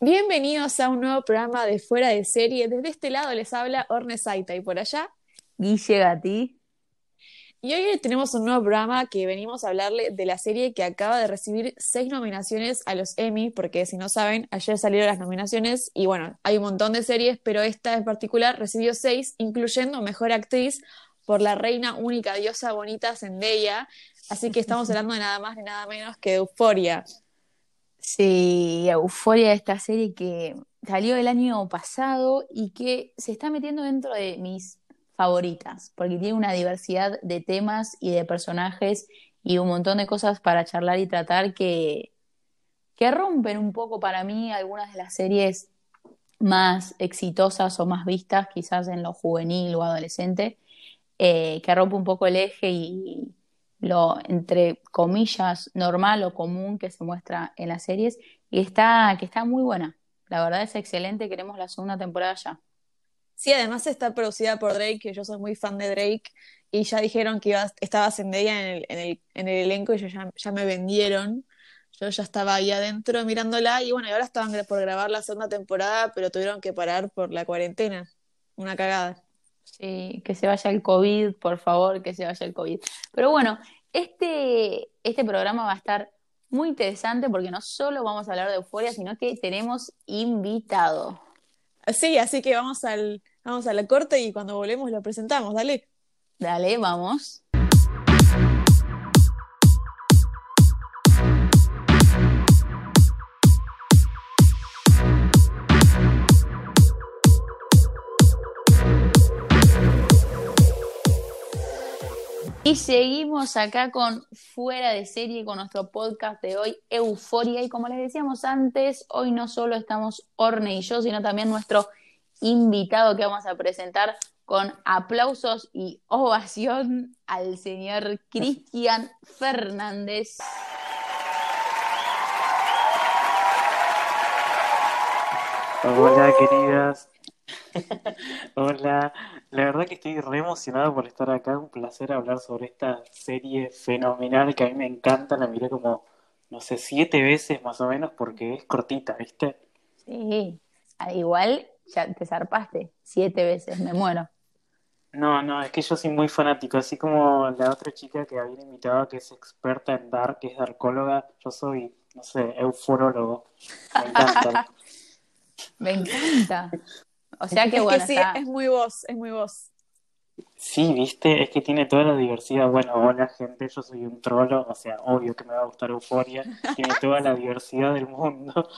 Bienvenidos a un nuevo programa de Fuera de Serie. Desde este lado les habla Orne Saita y por allá. Guille Gatti. Y hoy tenemos un nuevo programa que venimos a hablarle de la serie que acaba de recibir seis nominaciones a los Emmy, porque si no saben, ayer salieron las nominaciones y bueno, hay un montón de series, pero esta en particular recibió seis, incluyendo Mejor Actriz por la reina única diosa bonita Zendaya. Así que estamos hablando de nada más ni nada menos que de Euforia. Sí, Euforia, esta serie que salió el año pasado y que se está metiendo dentro de mis favoritas, porque tiene una diversidad de temas y de personajes y un montón de cosas para charlar y tratar que, que rompen un poco para mí algunas de las series más exitosas o más vistas, quizás en lo juvenil o adolescente, eh, que rompe un poco el eje y lo, entre comillas, normal o común que se muestra en las series, y está, que está muy buena. La verdad es excelente, queremos la segunda temporada ya. Sí, además está producida por Drake, que yo soy muy fan de Drake, y ya dijeron que iba, estaba Zendaya en el, en, el, en el elenco y ya, ya me vendieron. Yo ya estaba ahí adentro mirándola y bueno, y ahora estaban por grabar la segunda temporada, pero tuvieron que parar por la cuarentena. Una cagada. Sí, que se vaya el COVID, por favor, que se vaya el COVID. Pero bueno, este, este programa va a estar muy interesante porque no solo vamos a hablar de euforia, sino que tenemos invitado. Sí, así que vamos al, vamos a la corte y cuando volvemos lo presentamos, dale. Dale, vamos. Y seguimos acá con Fuera de Serie, con nuestro podcast de hoy, Euforia. Y como les decíamos antes, hoy no solo estamos Orne y yo, sino también nuestro invitado que vamos a presentar con aplausos y ovación al señor Cristian Fernández. Hola, queridas. Hola, la verdad que estoy re emocionado por estar acá, un placer hablar sobre esta serie fenomenal que a mí me encanta, la miré como, no sé, siete veces más o menos porque es cortita, ¿viste? Sí, al igual ya te zarpaste siete veces, me muero. No, no, es que yo soy muy fanático, así como la otra chica que había invitado que es experta en Dark, que es darkóloga, yo soy, no sé, euforólogo. Me encanta. me encanta. O sea que es bueno, que sí, está... es muy vos, es muy vos. Sí, viste, es que tiene toda la diversidad. Bueno, hola gente, yo soy un trolo, o sea, obvio que me va a gustar Euforia. Tiene toda la diversidad del mundo.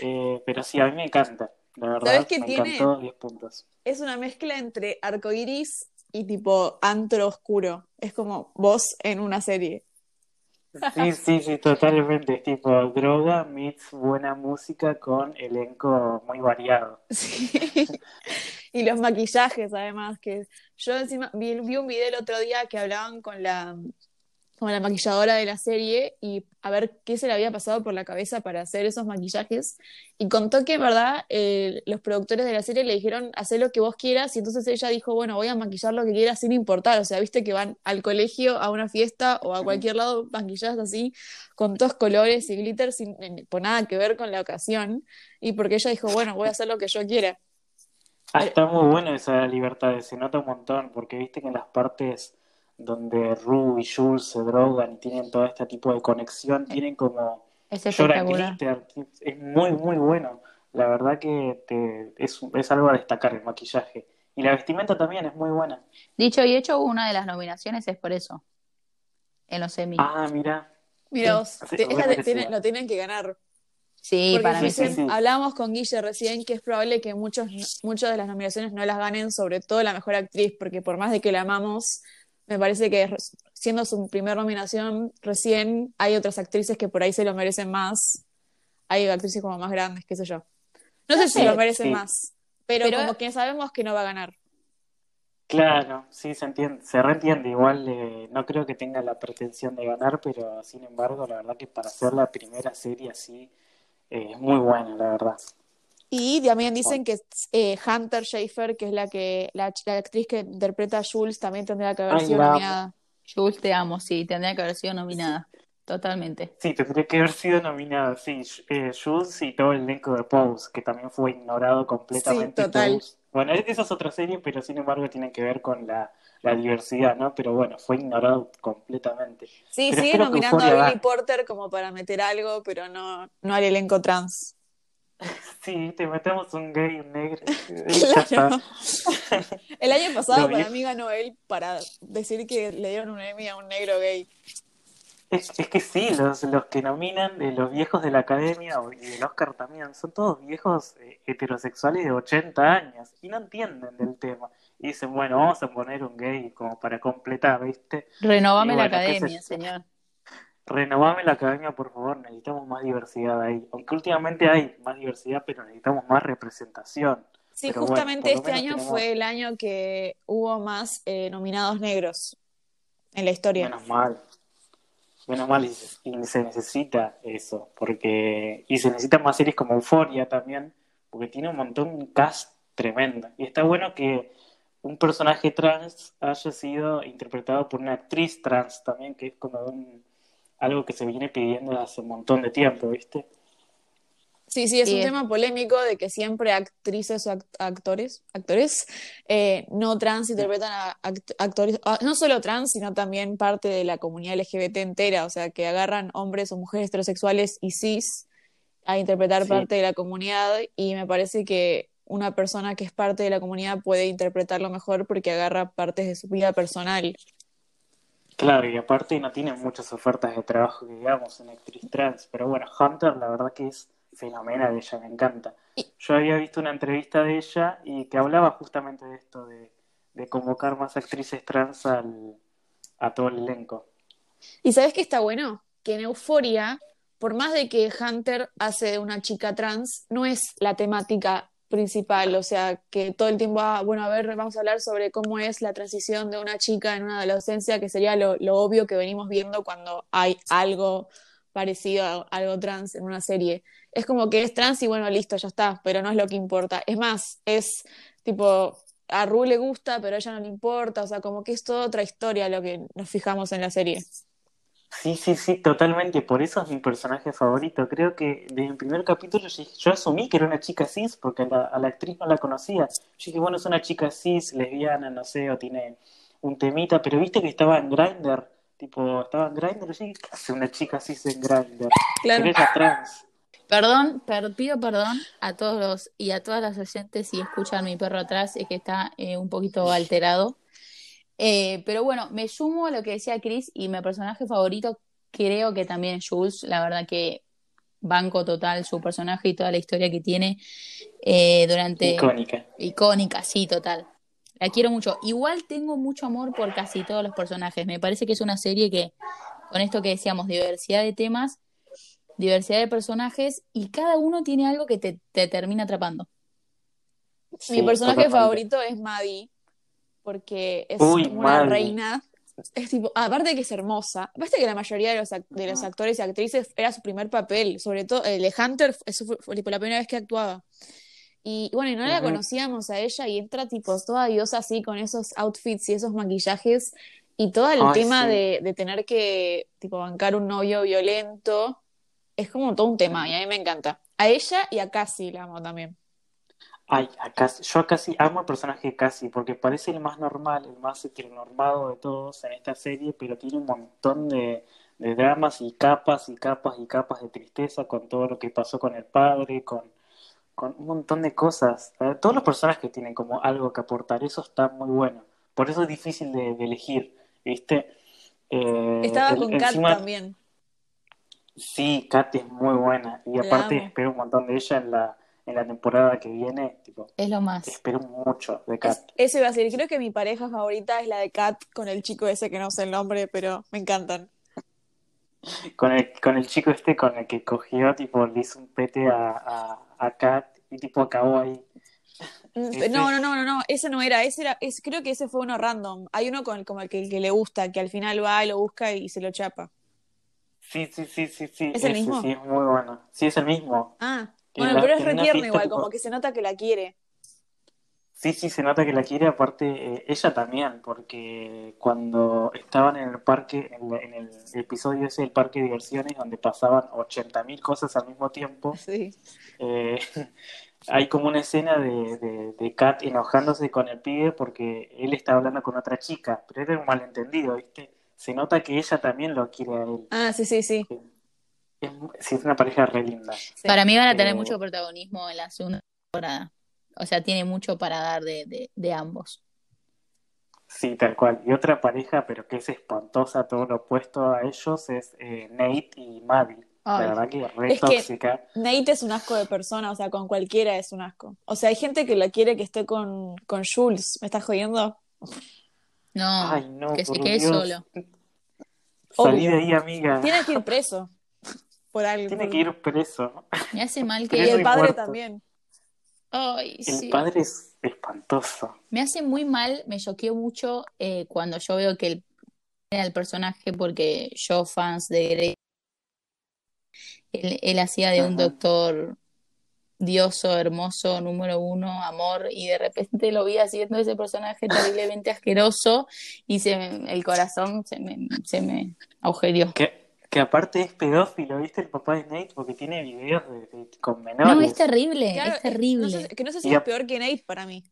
Eh, pero sí, a mí me encanta, la verdad. ¿Sabes qué me tiene? encantó 10 puntos. Es una mezcla entre arcoiris y tipo antro oscuro. Es como vos en una serie. Sí, sí, sí, totalmente. Es tipo droga meets buena música con elenco muy variado. Sí. Y los maquillajes, además, que yo encima vi, vi un video el otro día que hablaban con la, con la maquilladora de la serie y a ver qué se le había pasado por la cabeza para hacer esos maquillajes. Y contó que, en verdad, eh, los productores de la serie le dijeron, haz lo que vos quieras. Y entonces ella dijo, bueno, voy a maquillar lo que quiera sin importar. O sea, viste que van al colegio, a una fiesta o a cualquier lado maquilladas así, con todos colores y glitter, sin por nada que ver con la ocasión. Y porque ella dijo, bueno, voy a hacer lo que yo quiera. Ah, está muy bueno esa libertad, se nota un montón, porque viste que en las partes donde Rue y Jules se drogan y tienen todo este tipo de conexión, tienen como Es llora espectacular. glitter, es muy muy bueno. La verdad que te, es, es algo a destacar el maquillaje. Y la vestimenta también es muy buena. Dicho y hecho, una de las nominaciones es por eso. En los Emmy. Ah, mira. Mira vos, Sí, te- lo tienen que ganar. sí, Porque para mí dicen- sí. hablábamos con Guille recién que es probable que muchos, muchas de las nominaciones no las ganen, sobre todo la mejor actriz, porque por más de que la amamos, me parece que siendo su primera nominación recién, hay otras actrices que por ahí se lo merecen más. Hay actrices como más grandes, qué sé yo. No, No sé si lo merecen sí. más, pero, Pero- como que sabemos que no va a ganar. Claro, sí, se entiende, se reentiende. Igual eh, no creo que tenga la pretensión de ganar, pero sin embargo, la verdad que para hacer la primera serie así eh, es muy buena, la verdad. Y también dicen que eh, Hunter Schafer, que es la que la, la actriz que interpreta a Jules, también tendría que haber Ay, sido la nominada. Jules, te amo, sí, tendría que haber sido nominada. totalmente. Sí, tendría que haber sido nominada, sí, eh, Jules y todo el elenco de Pose, que también fue ignorado completamente. Sí, total. Pose. Bueno, esa es otra serie, pero sin embargo tiene que ver con la, la diversidad, ¿no? Pero bueno, fue ignorado completamente. Sí, Pero sigue nominando a Billy. Porter como para meter algo, pero no, no al elenco trans. Sí, te metemos un gay, un negro, Claro. El año pasado Lo para mí ganó él para decir que le dieron un Emmy a un negro gay. Es, es que sí, los, los que nominan, de los viejos de la academia o- y del Oscar también, son todos viejos eh, heterosexuales de 80 años y no entienden del tema. Y dicen, bueno, vamos a poner un gay como para completar, ¿viste? Renovame la academia, señor. Renovame la academia, por favor, necesitamos más diversidad ahí. Aunque últimamente hay más diversidad, pero necesitamos más representación. Sí, Pero justamente este año tenemos- fue el año que hubo más eh, nominados negros en la historia. Menos mal. Menos mal y se, necesita eso, porque y se necesitan más series como Euphoria también, porque tiene un montón, un cast tremendo. Y está bueno que un personaje trans haya sido interpretado por una actriz trans también, que es como un, algo que se viene pidiendo desde hace un montón de tiempo, ¿viste? Sí, sí, es un es- tema polémico de que siempre actrices o act- actores, actores eh, no trans interpretan a act- actores, ah, no solo trans, sino también parte de la comunidad LGBT entera, o sea, que agarran hombres o mujeres heterosexuales y cis a interpretar Sí. parte de la comunidad y me parece que una persona que es parte de la comunidad puede interpretarlo mejor porque agarra partes de su vida personal. Claro, y aparte no tienen muchas ofertas de trabajo, que digamos, en actriz trans. Pero bueno, Hunter la verdad que es fenomenal, ella me encanta. Yo había visto una entrevista de ella y que hablaba justamente de esto, de, de convocar más actrices trans al, a todo el elenco. ¿Y sabes qué está bueno? Que en Euforia, por más de que Hunter hace de una chica trans, no es la temática principal, o sea, que todo el tiempo, ah, bueno, a ver, vamos a hablar sobre cómo es la transición de una chica en una adolescencia, que sería lo, lo obvio que venimos viendo cuando hay algo parecido a algo trans en una serie. Es como que es trans y bueno, listo, ya está, pero no es lo que importa. Es más, es tipo, a Ru le gusta, pero a ella no le importa, o sea, como que es toda otra historia lo que nos fijamos en la serie. Sí, sí, sí, totalmente. Por eso es mi personaje favorito. Creo que desde el primer capítulo yo, yo asumí que era una chica cis porque a la, a la actriz no la conocía. Yo dije, bueno, es una chica cis, lesbiana, no sé, o tiene un temita, pero viste que estaba en Grindr. Tipo, estaba en Grindr. Yo dije, ¿qué hace una chica cis en Grindr? Claro. Trans. Perdón, per- pido perdón a todos los y a todas las oyentes si escuchan mi perro atrás, es que está eh, un poquito alterado. Eh, pero bueno, me sumo a lo que decía Chris y mi personaje favorito creo que también es Jules, la verdad que banco total su personaje y toda la historia que tiene eh, durante... Icónica. Icónica, sí, total. La quiero mucho. Igual tengo mucho amor por casi todos los personajes. Me parece que es una serie que, con esto que decíamos, diversidad de temas, diversidad de personajes, y cada uno tiene algo que te, te termina atrapando. Mi personaje favorito es Maddie, porque es Uy, como una reina. Es tipo, aparte de que es hermosa, aparte que la mayoría de los, de los actores y actrices era su primer papel, sobre todo el de Hunter, eso fue, fue, tipo la primera vez que actuaba. Y bueno, y no la Ujú. conocíamos a ella y entra tipo toda diosa así con esos outfits y esos maquillajes y todo el Ay, tema sí. de, de tener que tipo bancar un novio violento es como todo un tema y a mí me encanta. A ella y a Cassie la amo también. Ay, a Cassie- yo a Cassie amo el personaje de Cassie porque parece el más normal, el más heteronormado de todos en esta serie, pero tiene un montón de, de dramas y capas y capas y capas de tristeza con todo lo que pasó con el padre, con, con un montón de cosas. Eh, Todos los personajes tienen como algo que aportar, eso está muy bueno. Por eso es difícil de, de elegir, ¿viste? Eh, Estaba el- con Kat también. Sí, Kat es muy buena y La aparte amo. espero un montón de ella en la, en la temporada que viene, tipo, Es lo más. espero mucho de Kat. Es- eso iba a decir, creo que mi pareja favorita es la de Kat con el chico ese que no sé el nombre, pero me encantan. Con el, con el chico este con el que cogió, tipo, le hizo un pete a, a, a Kat y tipo acabó ahí. Mm, No, no, no, no, no, ese no era, ese era, es, creo que ese fue uno random. Hay uno con el, como el que, el que le gusta, que al final va y lo busca y se lo chapa. Sí, sí, sí, sí, sí. ¿Es el ese mismo? sí es muy bueno. Sí, es el mismo. Ah, bueno, la- pero es en re una tierno fiesta, igual, como que se nota que la quiere. Sí, sí, se nota que la quiere, aparte eh, ella también, porque cuando estaban en el parque, en, la- en el episodio ese del parque de diversiones, donde pasaban 80.000 cosas al mismo tiempo, Sí. eh, hay como una escena de, de, de Kat enojándose con el pibe porque él está hablando con otra chica, pero era un malentendido, ¿viste? Se nota que ella también lo quiere a él. Ah, sí, sí, sí. Es, sí, es una pareja re linda. Sí. Para mí van a tener Eh, mucho protagonismo en la segunda temporada. O sea, tiene mucho para dar de, de, de ambos. Sí, tal cual. Y otra pareja, pero que es espantosa, todo lo opuesto a ellos, es eh, Nate y Maddie. La verdad que re Es que- tóxica. Nate es un asco de persona, o sea, con cualquiera es un asco. O sea, hay gente que la quiere que esté con, con Jules. ¿Me estás jodiendo? No, Ay, no, que se quede Dios. solo. Salí Obvio. de ahí, amiga. Tiene que ir preso. Por algo. Tiene que ir preso. Me hace mal Y que... el y padre muerto. también. Ay, El sí. padre es espantoso. Me hace muy mal, me choqueó mucho eh, cuando yo veo que el, era el personaje, porque yo, fans de Grey, él, él hacía de un doctor dioso, hermoso, número uno, amor, y de repente lo vi haciendo ese personaje terriblemente asqueroso y se me- el corazón se me, se me agujereó. Que, que aparte es pedófilo, ¿viste? El papá de Nate, porque tiene videos de, de- con menores. No, es terrible, Claro, es No terrible. sé- que no sé si Y es peor que Nate para mí.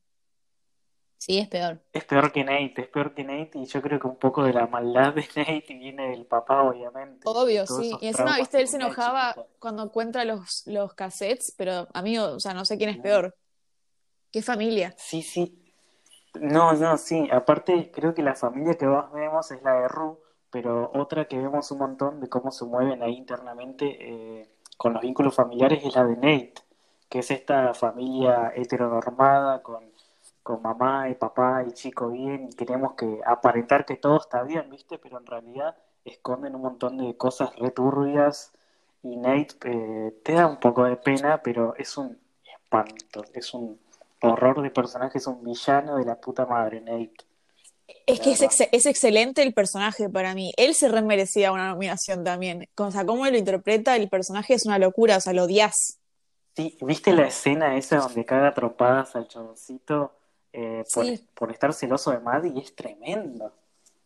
Sí, es peor. Es peor que Nate, es peor que Nate, y yo creo que un poco de la maldad de Nate viene del papá, obviamente. Obvio, sí. Y encima, viste, él se enojaba cuando encuentra los, los cassettes, pero amigo, o sea, no sé quién es peor. ¿Qué familia? Sí, sí. No, no, sí. Aparte, creo que la familia que más vemos es la de Ru, pero otra que vemos un montón de cómo se mueven ahí internamente eh, con los vínculos familiares es la de Nate, que es esta familia heteronormada con, con mamá y papá y chico bien, y queremos que aparentar que todo está bien, ¿viste? Pero en realidad esconden un montón de cosas returbias y Nate eh, te da un poco de pena, pero es un espanto, es un horror de personaje, es un villano de la puta madre, Nate. Es que es, ex- es excelente el personaje para mí. Él se remerecía una nominación también. O sea, cómo él lo interpreta, el personaje es una locura, o sea, lo odias. Sí, ¿viste la escena esa donde caga tropadas al chaboncito eh, por, Sí. por estar celoso de Maddie? Es tremendo.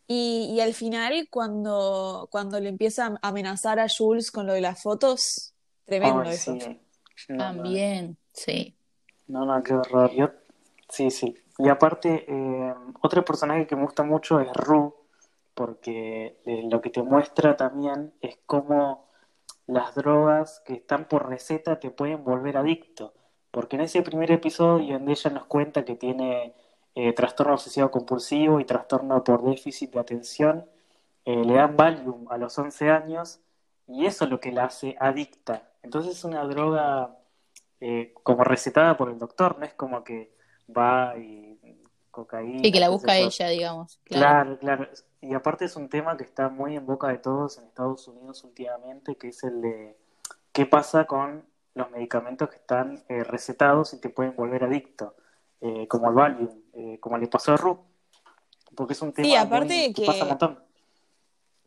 Y, y al final, cuando, cuando le empieza a amenazar a Jules con lo de las fotos, tremendo Ay, eso. sí. No, no, También, sí. No, no, qué horror. Yo- Sí, sí. Y aparte, eh, otro personaje que me gusta mucho es Ru, porque eh, lo que te muestra también es cómo las drogas que están por receta te pueden volver adicto. Porque en ese primer episodio donde ella nos cuenta que tiene eh, trastorno obsesivo compulsivo y trastorno por déficit de atención, eh, le dan Valium a los 11 años y eso es lo que la hace adicta. Entonces es una droga como recetada por el doctor, no es como que va y cocaína. Sí, que la busca ella, digamos. Claro. Claro, claro. Y aparte es un tema que está muy en boca de todos en Estados Unidos últimamente, que es el de qué pasa con los medicamentos que están eh, recetados y te pueden volver adicto, eh, como el Valium, eh, como le pasó a Ru, porque es un tema Sí, aparte muy- que que- pasa un montón.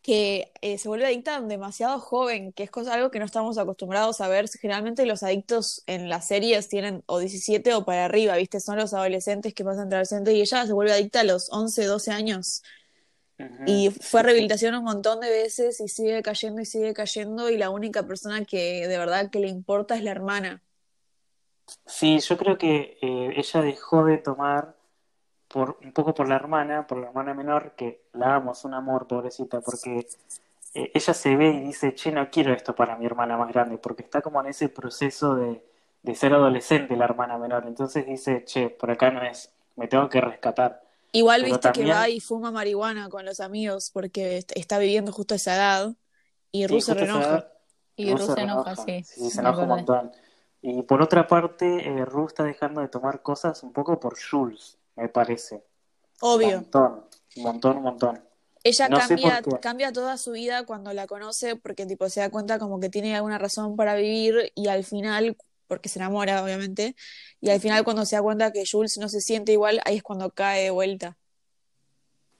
Que eh, se vuelve adicta demasiado joven, que es cosa, algo que no estamos acostumbrados a ver. Generalmente los adictos en las series tienen o 17 o para arriba, ¿viste? Son los adolescentes que pasan adolescentes y ella se vuelve adicta a los 11, 12 años. Y fue a rehabilitación un montón de veces y sigue cayendo y sigue cayendo y la única persona que de verdad que le importa es la hermana. Sí, yo creo que eh, ella dejó de tomar por un poco por la hermana, por la hermana menor, que la amo, es un amor, pobrecita, porque eh, ella se ve y dice, che, no quiero esto para mi hermana más grande, porque está como en ese proceso de, de ser adolescente la hermana menor. Entonces dice, che, por acá no es, me tengo que rescatar. Igual Pero viste que va y fuma marihuana con los amigos porque est- está viviendo justo esa edad y Sí, Ru se justo esa reenoja. edad, Y Ru Ru se enoja, sí. Sí, se enoja un montón. Y por otra parte, eh, Ru está dejando de tomar cosas un poco por Jules, me parece. Un Obvio. montón, un montón, un montón. Ella No cambia, cambia toda su vida cuando la conoce porque tipo se da cuenta como que tiene alguna razón para vivir y al final, porque se enamora obviamente, y al final cuando se da cuenta que Jules no se siente igual, ahí es cuando cae de vuelta.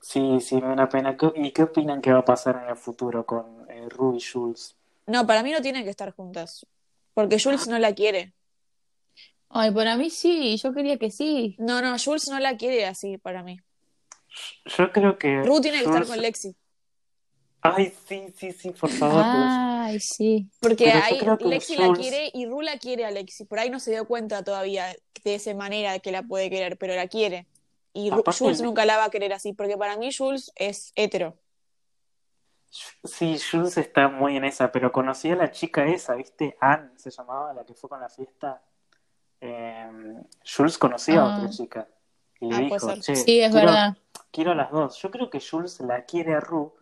Sí, sí, me da una pena. ¿Qué- ¿Y qué opinan que va a pasar en el futuro con eh, Ru y Jules? No, para mí no tienen que estar juntas, porque Jules no la quiere. Ay, para mí sí, yo quería que sí. No, no, Jules no la quiere así para mí. Yo creo que. Ru tiene que estar con Lexi. Ay, sí, sí, sí, por favor. Ay, sí. Porque ahí Lexi la quiere y Ru la quiere a Lexi. Por ahí no se dio cuenta todavía de esa manera de que la puede querer, pero la quiere. Y Ru- Aparte Jules el- nunca la va a querer así, porque para mí Jules es hetero. Sí, Jules está muy en esa, pero conocí a la chica esa, ¿viste? Anne se llamaba, la que fue con la fiesta. Eh, Jules conocía a Ah. otra chica y le Ah, dijo, puede ser. che, Sí, es quiero, verdad. quiero a las dos. Yo creo que Jules la quiere a Ru,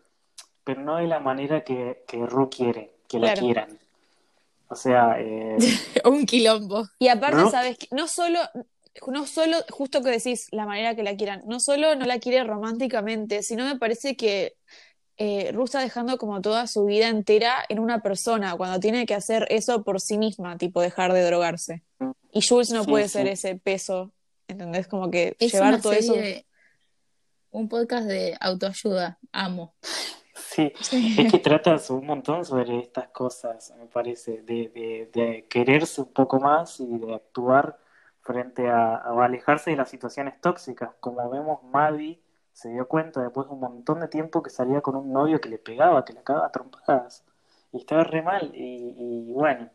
pero no de la manera que, que Ru quiere que la quieran. O sea, eh, Un quilombo. Y aparte, Ru- ¿sabes? qué? No solo, no solo, justo que decís la manera que la quieran, no solo no la quiere románticamente, sino me parece que eh, Ru está dejando como toda su vida entera en una persona, cuando tiene que hacer eso por sí misma, tipo dejar de drogarse. Y Jules no Sí, puede sí. ser ese peso, ¿entendés? Como que Es llevar una todo eso. serie, un podcast de autoayuda. Amo. sí, es que trata un montón sobre estas cosas, me parece, de, de, de quererse un poco más y de actuar frente a, a alejarse de las situaciones tóxicas. Como vemos, Maddie se dio cuenta después de un montón de tiempo que salía con un novio que le pegaba, que le cagaba a trompadas. Y estaba re mal. Y, y bueno,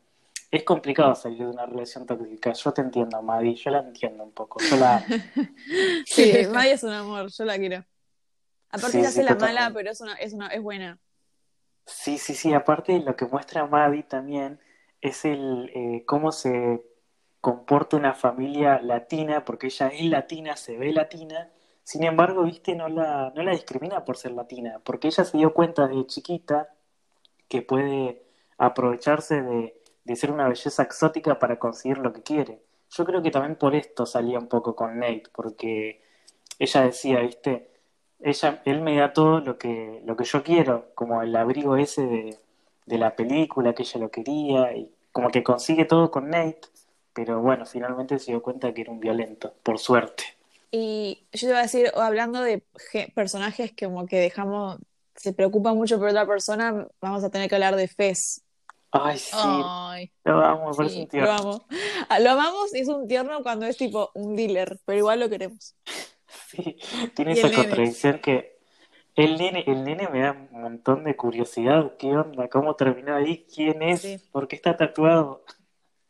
es complicado salir de una relación tóxica. Yo te entiendo, Maddie, yo la entiendo un poco. Yo la. Sí, es un amor, yo la quiero. Aparte Sí, se hace sí, la totalmente. mala, pero es una, es una, es buena. Sí, sí, sí. Aparte, lo que muestra Maddie también es el eh, cómo se comporta una familia latina, porque ella es latina, se ve latina. Sin embargo, viste, no la, no la discrimina por ser latina, porque ella se dio cuenta de chiquita que puede aprovecharse de, de ser una belleza exótica para conseguir lo que quiere. Yo creo que también por esto salía un poco con Nate, porque ella decía, viste, ella, él me da todo lo que, lo que yo quiero, como el abrigo ese de, la película, que ella lo quería, y como que consigue todo con Nate, pero bueno, finalmente se dio cuenta que era un violento, por suerte. Y yo te iba a decir, hablando de personajes que como que dejamos, se preocupa mucho por otra persona, vamos a tener que hablar de Fez. Ay, sí, Ay, lo amo, me sí, un Lo tierno. amo. Ah, Lo amamos y es un tierno cuando es tipo un dealer, pero igual lo queremos. Sí, tiene Y esa nene. contradicción que el nene, el nene me da un montón de curiosidad. ¿Qué onda? ¿Cómo terminó ahí? ¿Quién es? Sí. ¿Por qué está tatuado?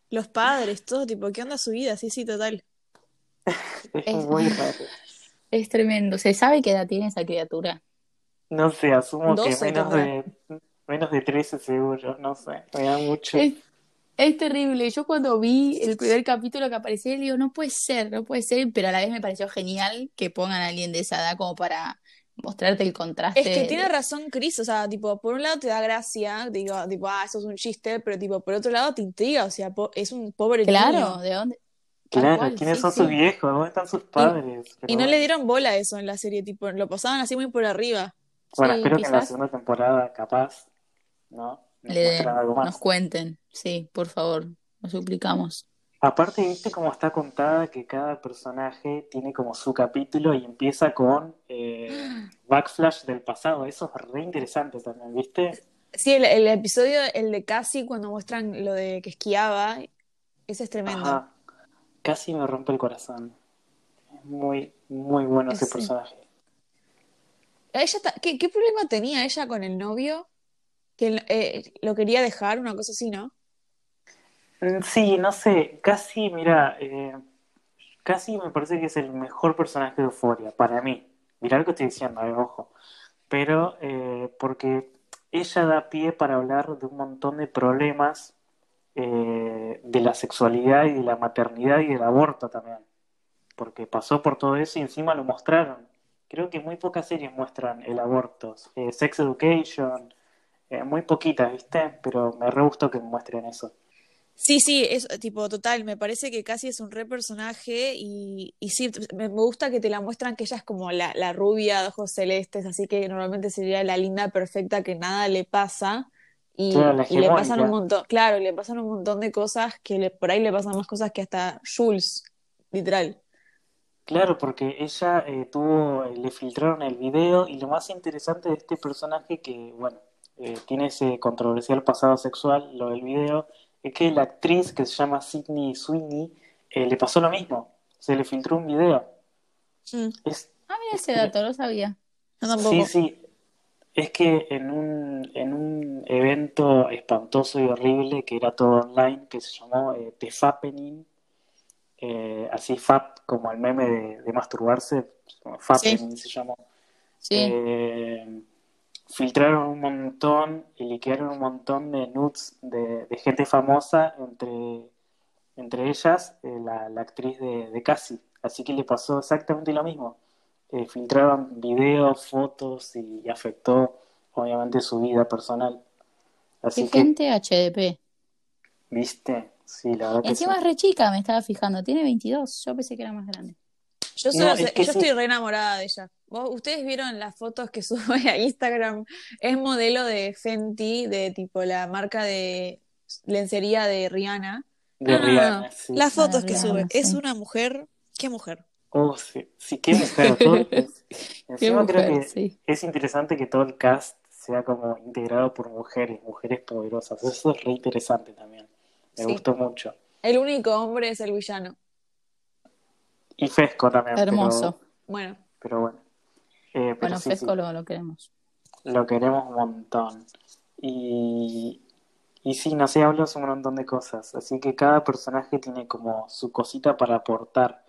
Los padres, todo tipo, ¿qué onda su vida? Sí, sí, total. Es Es- muy raro. es tremendo. ¿Se sabe qué edad tiene esa criatura? No sé, asumo que 12 menos de, menos de 13 seguro, no sé, me da mucho. Es, es terrible. Yo cuando vi el primer capítulo que aparecía, digo, no puede ser, no puede ser, pero a la vez me pareció genial que pongan a alguien de esa edad como para mostrarte el contraste. Es que tiene razón Chris, o sea, tipo, por un lado te da gracia, digo, tipo, ah, eso es un chiste, pero tipo, por otro lado te intriga, o sea, po- es un pobre Claro, niño. ¿de dónde? Claro, cual, ¿quiénes sí, son sí. sus viejos? ¿Dónde están sus padres? Y Pero no le dieron bola a eso en la serie, tipo, lo pasaban así muy por arriba. Bueno, Sí, espero que en la segunda temporada, capaz, ¿no? Nos le muestran algo nos más. cuenten. Sí, por favor, nos suplicamos. Aparte, viste cómo está contada que cada personaje tiene como su capítulo y empieza con eh, backflash del pasado. Eso es re interesante también, ¿viste? Sí, el, el episodio, el de Cassie, cuando muestran lo de que esquiaba, ese es tremendo. Ajá. Casi me rompe el corazón. Es muy, muy bueno ese Sí. personaje. Ella ¿qué, qué problema tenía ella con el novio? Que eh, lo quería dejar, una cosa así, ¿no? Mm, Sí, no sé, casi, mira, eh, casi me parece que es el mejor personaje de Euphoria, para mí. Mirá lo que estoy diciendo, eh, ojo. Pero eh, porque ella da pie para hablar de un montón de problemas eh, de la sexualidad y de la maternidad y del aborto también. Porque pasó por todo eso y encima lo mostraron. Creo que muy pocas series muestran el aborto. Sex Education, eh, muy poquitas, ¿viste? Pero me re gustó que muestren eso. Sí, sí, es tipo total, me parece que casi es un re personaje y, y sí, me, gusta que te la muestran que ella es como la, la rubia de ojos celestes, así que normalmente sería la linda perfecta que nada le pasa y, Claro, la y le pasan un montón, claro, le pasan un montón de cosas que le- por ahí le pasan más cosas que hasta Jules, literal. Claro, porque ella eh, tuvo, le filtraron el video y lo más interesante de este personaje que, bueno, eh, tiene ese controversial pasado sexual, lo del video, es que la actriz que se llama Sydney Sweeney eh, le pasó lo mismo. Se le filtró un video. Mm, Es, Ah, mira ese dato, no sabía. yo tampoco. sí, sí. Es que en un, en un evento espantoso y horrible que era todo online, que se llamó eh, The Fappening, eh, así Fap como el meme de, de masturbarse, Fappening se llamó. Sí. Eh, filtraron un montón y liquearon un montón de nudes de, de gente famosa, entre, entre ellas eh, la, la actriz de, de Cassie. Así que le pasó exactamente lo mismo. Eh, filtraron videos, fotos y afectó obviamente su vida personal. Así Qué que, gente HDP. ¿viste? Sí, la verdad que Encima sí. es re chica, me estaba fijando. Tiene 22. Yo pensé que era más grande. Yo, solo No, sé- es que yo sí. estoy re enamorada de ella. ¿Vos, ¿Ustedes vieron las fotos que sube a Instagram? Es modelo de Fenty, de tipo la marca de lencería de Rihanna. De no. Rihanna, sí. Las Ah, fotos que sube. Es una mujer. ¿Qué mujer? Oh, sí, sí, qué mujer. todo- es- Qué Encima creo que sí. es interesante que todo el cast sea como integrado por mujeres, mujeres poderosas. Eso es re interesante también. Me Sí. gustó mucho. El único hombre es el villano. Y Fesco también. pero- Hermoso. Bueno, Pero, bueno. Eh, pero Bueno, sí, Fesco sí, Lo, lo queremos. lo queremos un montón. Y, y sí, no sé, hablo un montón de cosas. Así que cada personaje tiene como su cosita para aportar.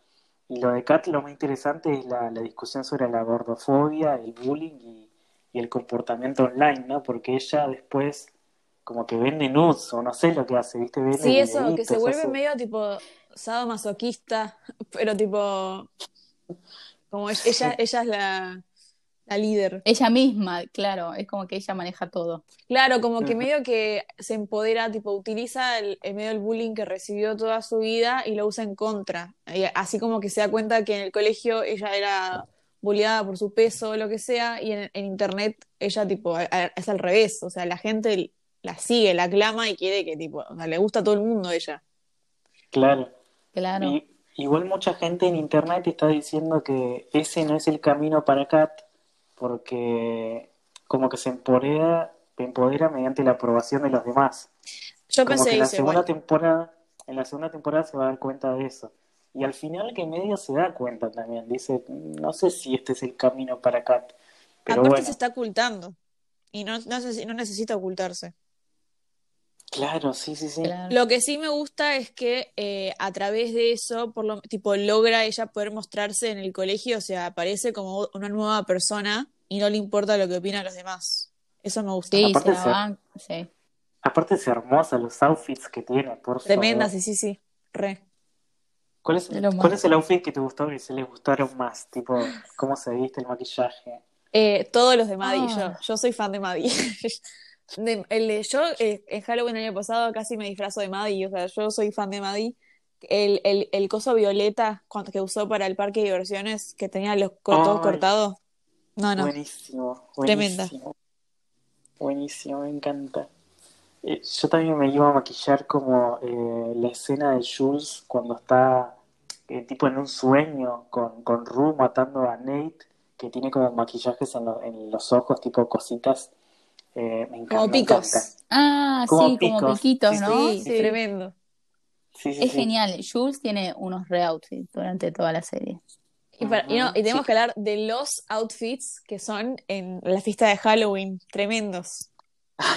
Y lo de Kat, lo más interesante es la, la discusión sobre la gordofobia, el bullying y, y el comportamiento online, ¿no? Porque ella después como que vende nudes o no sé lo que hace, ¿viste? Vende sí, eso, que se vuelve hace- medio tipo sadomasoquista, pero tipo. Como ella, ella es la, la líder. Ella misma, claro, es como que ella maneja todo. Claro, como que medio que se empodera, tipo, utiliza el, el medio del bullying que recibió toda su vida y lo usa en contra. Y así como que se da cuenta que en el colegio ella era bulleada por su peso o lo que sea, y en, en internet ella, tipo, a- a- es al revés. O sea, la gente la sigue, la aclama y quiere que, tipo, o sea, le gusta a todo el mundo ella. Claro. Claro. Y, igual mucha gente en internet está diciendo que ese no es el camino para Kat porque como que se empodera, empodera mediante la aprobación de los demás. Yo Como pensé que en la segunda temporada, en la segunda temporada se va a dar cuenta de eso. Y al final que medio se da cuenta también, dice, no sé si este es el camino para Kat. Pero Aparte bueno, se está ocultando y no, no, no necesita ocultarse. Claro, sí, sí, sí. claro. Lo que sí me gusta es que eh, a través de eso, por lo, tipo, logra ella poder mostrarse en el colegio, o sea, aparece como una nueva persona y no le importa lo que opinan los demás. Eso me gusta. Sí, Aparte se la se- van. Sí. Aparte es hermosa los outfits que tiene, por Tremenda, sí, sí, sí. Re. ¿Cuál es, cuál el outfit que te gustó y se les gustaron más? Tipo, cómo se viste el maquillaje. Eh, todos los de Maddie, Ah. yo, yo soy fan de Maddie. De- el de- yo eh, en Halloween el año pasado casi me disfrazo de Maddie, o sea, yo soy fan de Maddie. El, el, el coso violeta cuando, que usó para el parque de diversiones, que tenía los todos cortados. No, no. Buenísimo, Tremenda. buenísimo. Buenísimo, me encanta. Eh, yo también me iba a maquillar como eh, la escena de Jules cuando está eh, tipo en un sueño con, con Rue matando a Nate, que tiene como maquillajes en, lo- en los ojos, tipo cositas. Eh, me encanta. Como picos. encanta. Ah, Como sí, como piquitos, Sí, ¿no? Sí, Sí. tremendo. Sí, sí, Es sí. genial. Jules tiene unos re-outfits durante toda la serie. Y, para- y no, y tenemos Sí. que hablar de los outfits que son en la fiesta de Halloween, tremendos.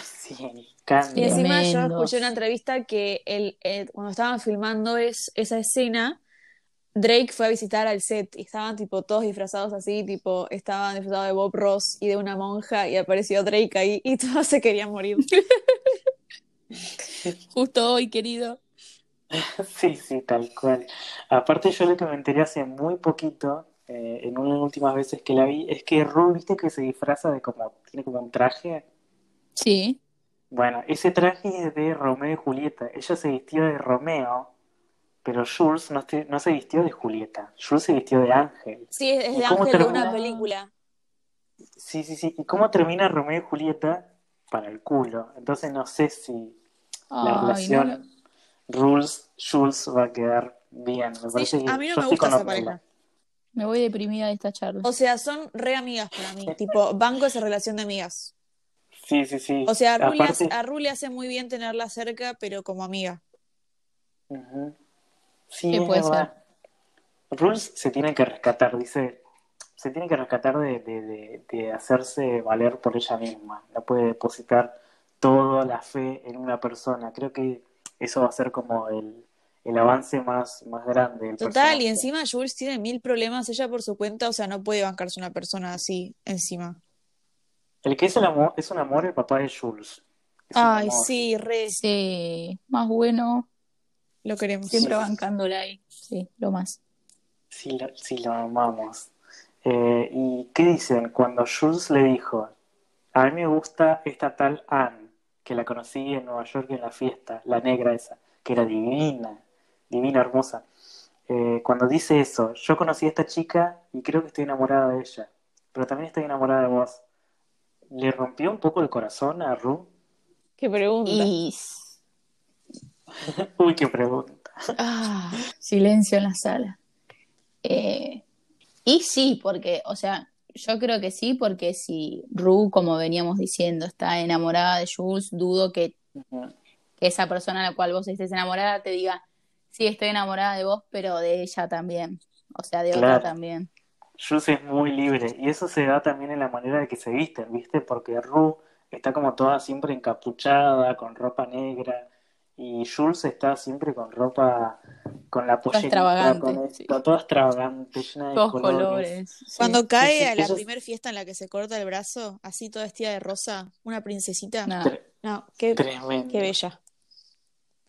Sí, encanta. Y encima yo escuché una entrevista que el, el- cuando estaban filmando es, esa escena, Drake fue a visitar al set y estaban tipo todos disfrazados así, tipo estaban disfrazados de Bob Ross y de una monja y apareció Drake ahí y todos se querían morir. Justo hoy, querido. Sí, sí, tal cual. Aparte yo lo que me enteré hace muy poquito, eh, en una de las últimas veces que la vi, es que Rue, viste que se disfraza de como, tiene como un traje. Sí. Bueno, ese traje es de Romeo y Julieta. Ella se vistió de Romeo, pero Jules no, se- no se vistió de Julieta. Jules se vistió de Ángel. Sí, es ¿Y de Ángel de una película. Sí, sí, sí. ¿Y cómo termina Romeo y Julieta? Para el culo. Entonces no sé si la relación no. Rules, Jules va a quedar bien. Me parece Sí, que a mí no me gusta con esa pareja. Me voy deprimida de esta charla. O sea, son re amigas para mí, tipo, banco esa relación de amigas. Sí, sí, sí. O sea, a Ru, le hace, Aparte, a Ru le hace muy bien tenerla cerca, pero como amiga. Sí, Sí, es puede verdad. Rules se tiene que rescatar, dice, se tiene que rescatar de, de, de, de hacerse valer por ella misma. No puede depositar toda la fe en una persona. Creo que eso va a ser como el, el avance más, más grande del Total, personaje. y encima Jules tiene mil problemas ella por su cuenta, o sea, no puede bancarse una persona así encima. El que es el amor, es un amor el papá de Jules. Es Ay, sí, re, Sí, más bueno, lo queremos. siempre bancándola ahí. Sí, lo más. Sí, lo, sí, lo amamos. Eh, ¿y qué dicen? Cuando Jules le dijo, a mí me gusta esta tal Anne, que la conocí en Nueva York en la fiesta, la negra esa, que era divina, divina, hermosa. Eh, cuando dice eso, yo conocí a esta chica y creo que estoy enamorada de ella, pero también estoy enamorada de vos. ¿Le rompió un poco el corazón a Ru? Qué pregunta. Y Uy, qué pregunta. ah, silencio en la sala. Eh, y sí, porque, o sea, yo creo que sí, porque si Ru, como veníamos diciendo, está enamorada de Jules, dudo que, esa persona a la cual vos estés enamorada te diga, sí, estoy enamorada de vos, pero de ella también. O sea, de Claro. otra también. Jules es muy libre y eso se da también en la manera de que se visten, ¿viste? Porque Ru está como toda siempre encapuchada, con ropa negra y Jules está siempre con ropa, con la extravagante, con esto, sí. toda extravagante, llena de Todos colores. colores. sí. Cuando cae sí, a la es- primera fiesta en la que se corta el brazo, así toda vestida de rosa, una princesita. No. Tre- No, qué, tremendo, qué bella.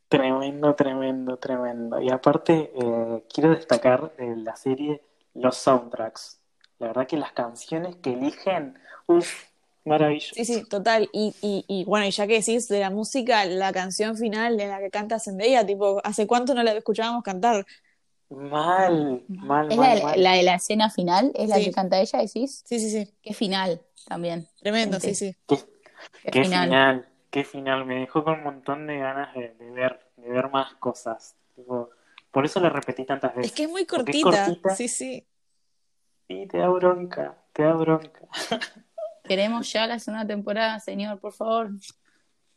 tremendo, tremendo, tremendo. Y aparte, eh, quiero destacar de la serie los soundtracks. La verdad que las canciones que eligen, uff, maravilloso. Sí, sí, total. Y, y, y bueno, y ya que decís de la música, la canción final en la que canta Zendaya, tipo, ¿hace cuánto no la escuchábamos cantar? Mal, mal, ¿Es mal, la, de- mal. la de la escena final? ¿Es la que canta ella, decís? Sí, sí, sí. Qué final también. Tremendo, sí, Gente. sí. Qué, Qué, qué final. final. qué final. Me dejó con un montón de ganas de, de ver, de ver más cosas. Tipo, por eso la repetí tantas veces. Es que es muy Porque es cortita. cortita. Sí, sí. Sí, te da bronca, te da bronca. Queremos ya la segunda temporada, señor, por favor.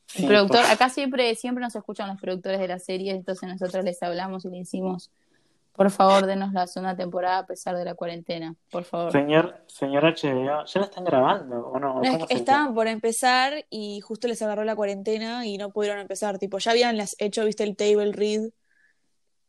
Sí, El productor, por- acá siempre, siempre nos escuchan los productores de la serie, entonces nosotros les hablamos y le decimos, por favor, denos la segunda temporada a pesar de la cuarentena, por favor. Señor, señor HBO, ¿ya la están grabando o no? No, es ¿Cómo que se estaban por empezar y justo les agarró la cuarentena y no pudieron empezar. Tipo, ya habían las hecho, viste, el table read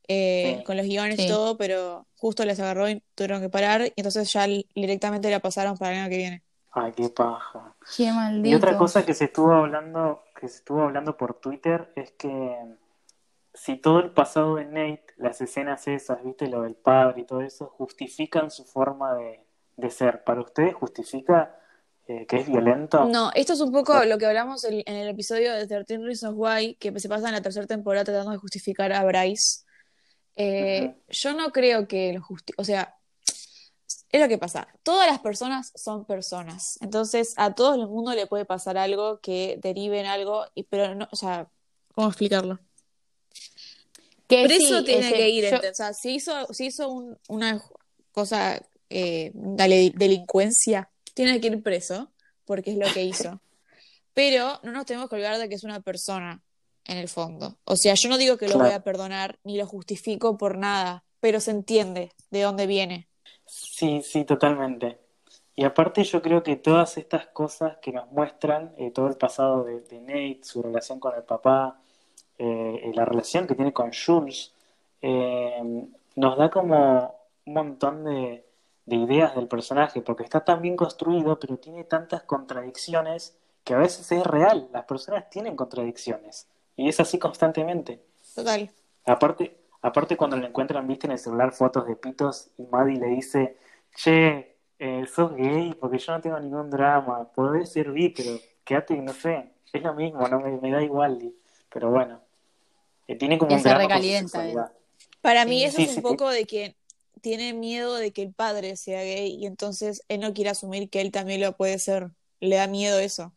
eh, Sí. con los guiones y Sí. todo, pero justo les agarró y tuvieron que parar y entonces ya directamente la pasaron para el año que viene. Ay, qué paja. Qué Y maldito. otra cosa que se estuvo hablando, que se estuvo hablando por Twitter es que si todo el pasado de Nate, las escenas esas, viste, lo del padre y todo eso, justifican su forma de, de ser. ¿Para ustedes justifica eh, que es violento? No, esto es un poco lo que hablamos en el episodio de 13 Reasons Why, que se pasa en la tercera temporada tratando de justificar a Bryce. Eh. Yo no creo que lo justi... O sea, es lo que pasa. Todas las personas son personas. Entonces, a todo el mundo le puede pasar algo que derive en algo, y, pero no, o sea, ¿cómo explicarlo? Que Preso sí, tiene ese- que ir. yo- O sea, si hizo, si hizo un- una cosa, eh, dale- delincuencia, tiene que ir preso, porque es lo que hizo. Pero no nos tenemos que olvidar de que es una persona, en el fondo. O sea, yo no digo que lo Claro. voy a perdonar, ni lo justifico por nada, pero se entiende de dónde viene. Sí, sí, totalmente. Y aparte yo creo que todas estas cosas que nos muestran, eh, todo el pasado de, de Nate, su relación con el papá, eh, eh, la relación que tiene con Jules, eh, nos da como un montón de, de ideas del personaje, porque está tan bien construido, pero tiene tantas contradicciones que a veces es real, las personas tienen contradicciones, y es así constantemente. Total. Aparte, aparte cuando le encuentran, viste, en el celular fotos de pitos y Maddie le dice, che, eh, sos gay porque yo no tengo ningún drama, podés ser bi, pero quédate, no sé, es lo mismo, no me, me da igual, pero bueno, eh, tiene como Ya un se drama recalienta, sexualidad. Para mí Sí, eso sí, es un sí, poco de que tiene miedo de que el padre sea gay y entonces él no quiere asumir que él también lo puede ser. Le da miedo eso.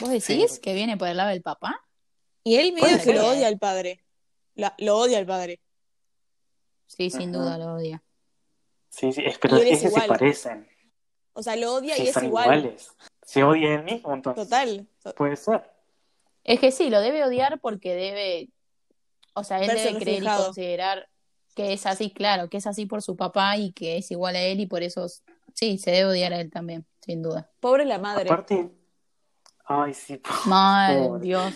¿Vos decís Sí. que viene por el lado del papá? Y él medio que lo odia al padre. La- lo odia al padre. Sí, sin Ajá. duda lo odia. Sí, sí, es, pero es es que se parecen, O sea, lo odia y es igual. iguales. Se odia él mismo, entonces. Total. Puede ser. Es que sí, lo debe odiar porque debe, O sea, él Verse debe creer y considerar que es así, claro, que es así por su papá y que es igual a él y por eso, sí, se debe odiar a él también, sin duda. Pobre la madre. Aparte, ay, sí, Mal, Pobre. Dios.